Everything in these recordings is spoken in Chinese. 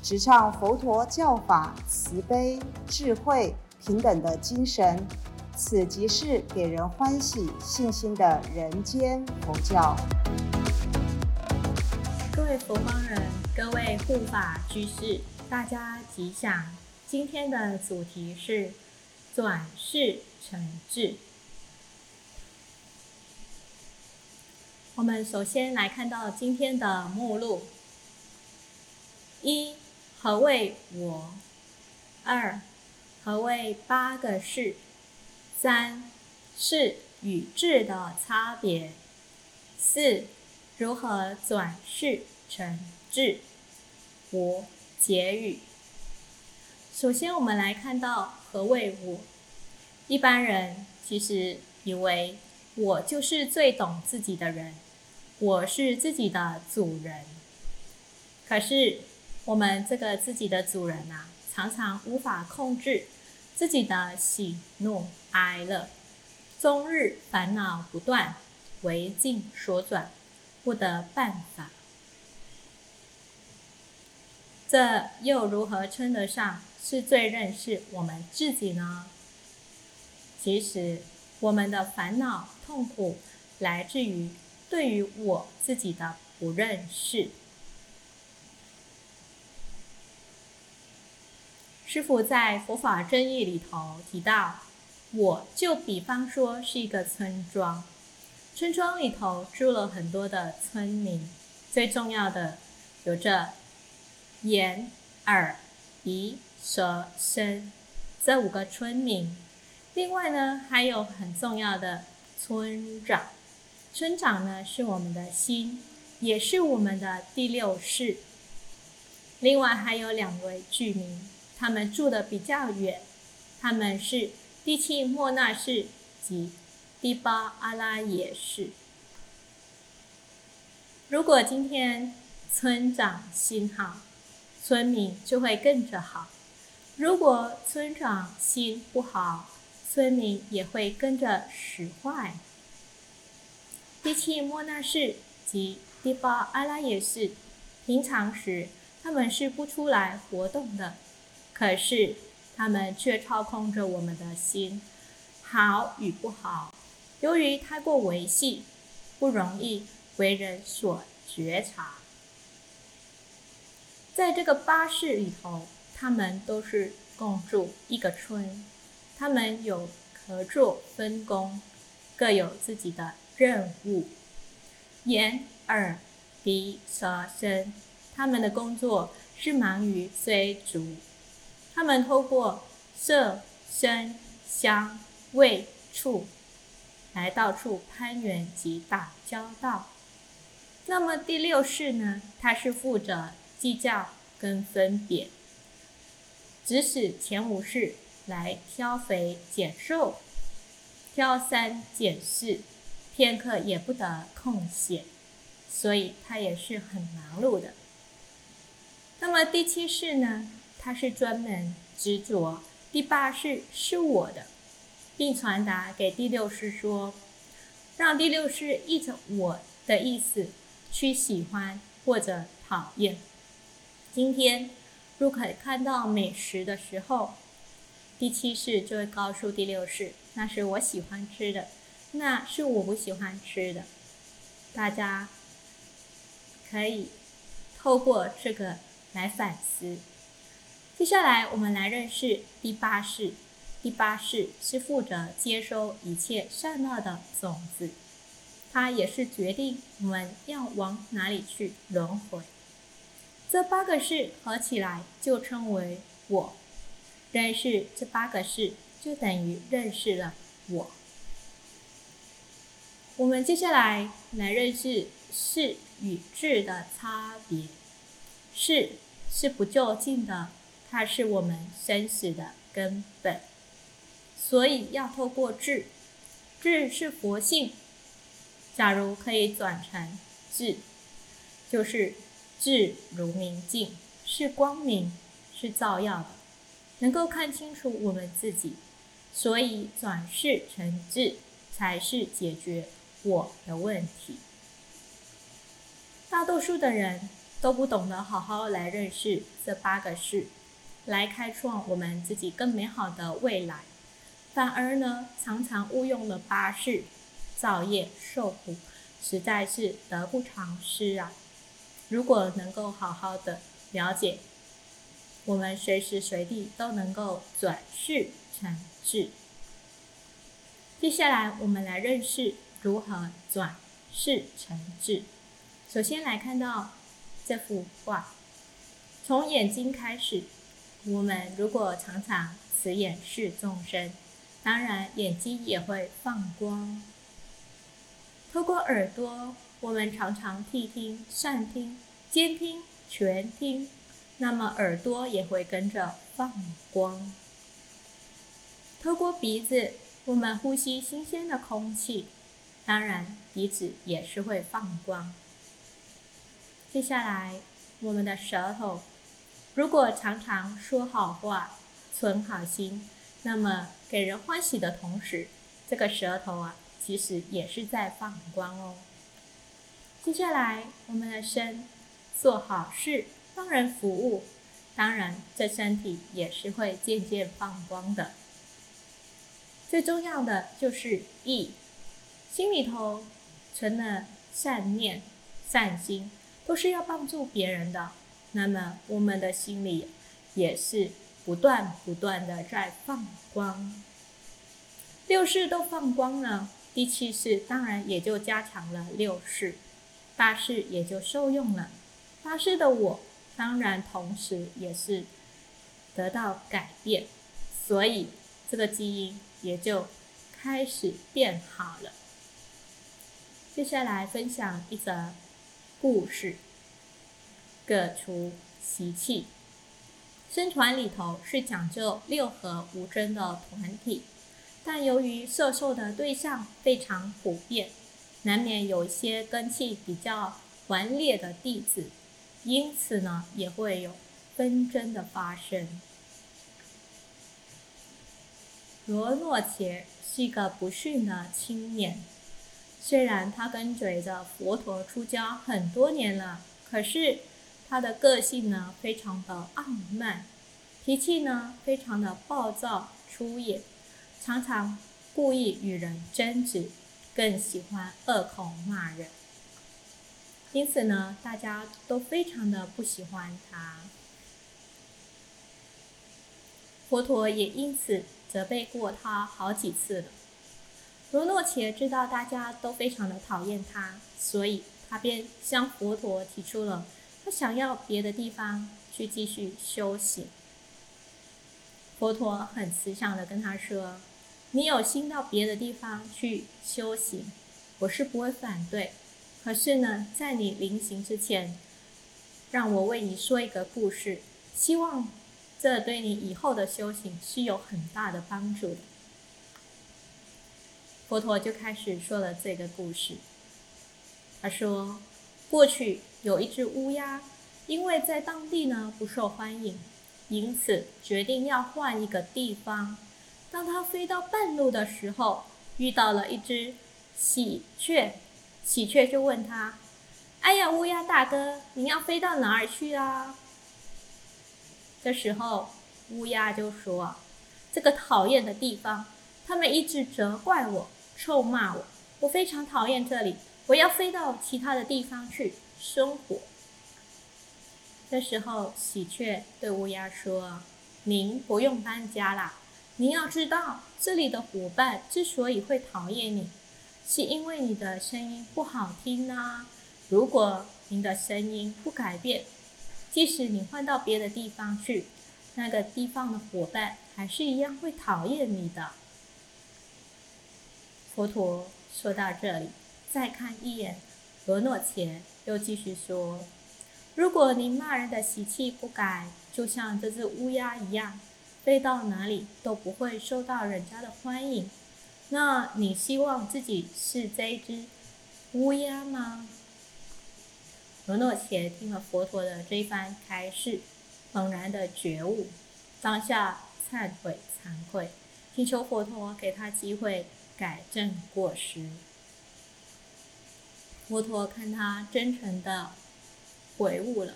直唱佛陀教法慈悲、智慧、平等的精神，此即是给人欢喜、信心的人间佛教。各位佛光人，各位护法居士，大家吉祥！今天的主题是转世成智。我们首先来看到今天的目录一。何谓我？二，何谓八个是？三，是与智的差别。四，如何转世成智？五，结语。首先，我们来看到何谓我。一般人其实以为我就是最懂自己的人，我是自己的主人。可是。我们这个自己的主人呐，常常无法控制自己的喜怒哀乐，终日烦恼不断，为境所转，不得办法。这又如何称得上是最认识我们自己呢？其实，我们的烦恼痛苦来自于对于我自己的不认识。师傅在佛法真义里头提到，我就比方说是一个村庄，村庄里头住了很多的村民，最重要的有着眼、耳、鼻、舌、身这五个村民，另外呢还有很重要的村长，村长呢是我们的心，也是我们的第六世，另外还有两位居民。他们住的比较远，他们是第七莫那氏及第八阿拉耶氏。如果今天村长心好，村民就会跟着好；如果村长心不好，村民也会跟着使坏。第七莫那氏及第八阿拉耶氏，平常时他们是不出来活动的。可是，他们却操控着我们的心，好与不好。由于太过维系，不容易为人所觉察。在这个巴士里头，他们都是共住一个村，他们有合作分工，各有自己的任务。眼、耳、鼻、舌、身，他们的工作是忙于追逐。他们透过色、声、香、味、触来到处攀援及打交道。那么第六式呢？它是负责计较跟分别，指使前五式来挑肥拣瘦、挑三拣四，片刻也不得空闲，所以它也是很忙碌的。那么第七式呢？他是专门执着第八世是我的，并传达给第六世说，让第六世依着我的意思去喜欢或者讨厌。今天若可看到美食的时候，第七世就会告诉第六世，那是我喜欢吃的，那是我不喜欢吃的。大家可以透过这个来反思。接下来，我们来认识第八世。第八世是负责接收一切善恶的种子，它也是决定我们要往哪里去轮回。这八个世合起来就称为我。认识这八个世，就等于认识了我。我们接下来来认识世与智的差别。世是不就近的。它是我们生死的根本，所以要透过智，智是佛性。假如可以转成智，就是智如明镜，是光明，是照耀的，能够看清楚我们自己。所以转世成智，才是解决我的问题。大多数的人都不懂得好好来认识这八个事。来开创我们自己更美好的未来，反而呢，常常误用了八事，造业受苦，实在是得不偿失啊！如果能够好好的了解，我们随时随地都能够转世成智。接下来，我们来认识如何转世成智。首先来看到这幅画，从眼睛开始。我们如果常常慈眼视众生，当然眼睛也会放光。透过耳朵，我们常常谛听、善听、兼听、全听，那么耳朵也会跟着放光。透过鼻子，我们呼吸新鲜的空气，当然鼻子也是会放光。接下来，我们的舌头。如果常常说好话、存好心，那么给人欢喜的同时，这个舌头啊，其实也是在放光哦。接下来，我们的身做好事、帮人服务，当然这身体也是会渐渐放光的。最重要的就是意，心里头存了善念、善心，都是要帮助别人的。那么，我们的心里也是不断不断的在放光。六世都放光了，第七世当然也就加强了六世，八世也就受用了。八世的我，当然同时也是得到改变，所以这个基因也就开始变好了。接下来分享一则故事。各除习气，僧团里头是讲究六合无争的团体，但由于摄受的对象非常普遍，难免有一些根气比较顽劣的弟子，因此呢，也会有纷争的发生。罗诺杰是一个不逊的青年，虽然他跟随着佛陀出家很多年了，可是。他的个性呢，非常的傲慢，脾气呢，非常的暴躁粗野，常常故意与人争执，更喜欢恶口骂人。因此呢，大家都非常的不喜欢他。佛陀也因此责备过他好几次了。罗诺切知道大家都非常的讨厌他，所以他便向佛陀提出了。他想要别的地方去继续修行。佛陀很慈祥的跟他说：“你有心到别的地方去修行，我是不会反对。可是呢，在你临行之前，让我为你说一个故事，希望这对你以后的修行是有很大的帮助的。”佛陀就开始说了这个故事。他说：“过去。”有一只乌鸦，因为在当地呢不受欢迎，因此决定要换一个地方。当它飞到半路的时候，遇到了一只喜鹊，喜鹊就问他：“哎呀，乌鸦大哥，你要飞到哪儿去啊？”这时候，乌鸦就说：“这个讨厌的地方，他们一直责怪我、臭骂我，我非常讨厌这里，我要飞到其他的地方去。”生活。这时候，喜鹊对乌鸦说：“您不用搬家啦。您要知道，这里的伙伴之所以会讨厌你，是因为你的声音不好听啊。如果您的声音不改变，即使你换到别的地方去，那个地方的伙伴还是一样会讨厌你的。”佛陀说到这里，再看一眼罗诺前。又继续说：“如果你骂人的习气不改，就像这只乌鸦一样，飞到哪里都不会受到人家的欢迎。那你希望自己是这只乌鸦吗？罗诺且听了佛陀的这一番开示，猛然的觉悟，当下忏悔惭愧，请求佛陀给他机会改正过失。佛陀看他真诚的。悔悟了，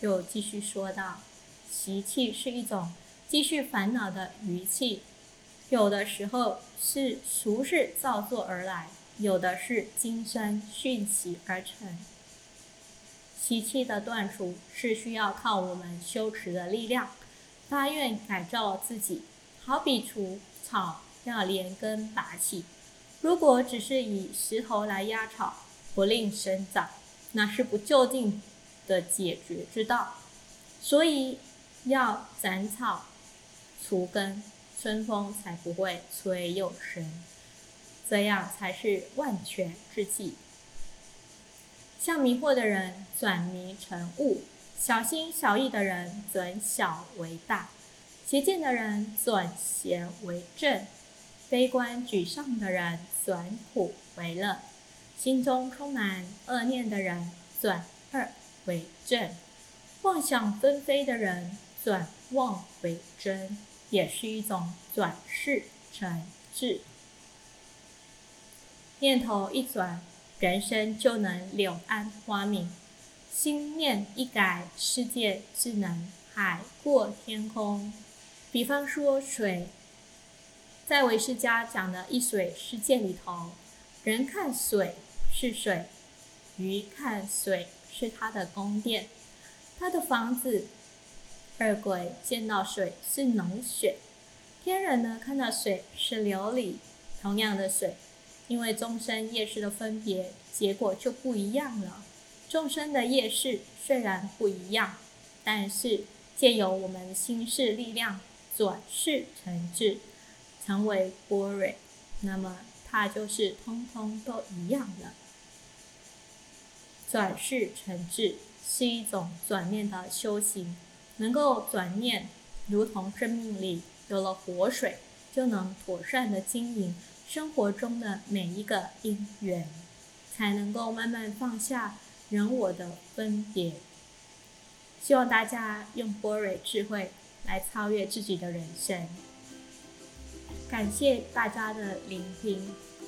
又继续说道：“习气是一种积蓄烦恼的余气，有的时候是俗世造作而来，有的是今生训习而成。习气的断除是需要靠我们修持的力量，发愿改造自己。好比除草要连根拔起，如果只是以石头来压草，不令生长。”那是不就近的解决之道，所以要斩草除根，春风才不会吹又生，这样才是万全之计。向迷惑的人转迷成悟，小心小意的人转小为大，邪见的人转邪为正，悲观沮丧的人转苦为乐。心中充满恶念的人转恶为正，妄想纷飞的人转妄为真，也是一种转世成智。念头一转，人生就能柳暗花明；心念一改，世界自能海阔天空。比方说水，在维世家讲的一水世界里头，人看水。是水，鱼看水是它的宫殿，它的房子。二鬼见到水是脓血，天人呢看到水是琉璃。同样的水，因为众生业识的分别，结果就不一样了。众生的业识虽然不一样，但是借由我们心事力量转世成智，成为波蕊，那么它就是通通都一样的。转世成智是一种转念的修行，能够转念，如同生命里有了活水，就能妥善的经营生活中的每一个因缘，才能够慢慢放下人我的分别。希望大家用波蕊智慧来超越自己的人生。感谢大家的聆听，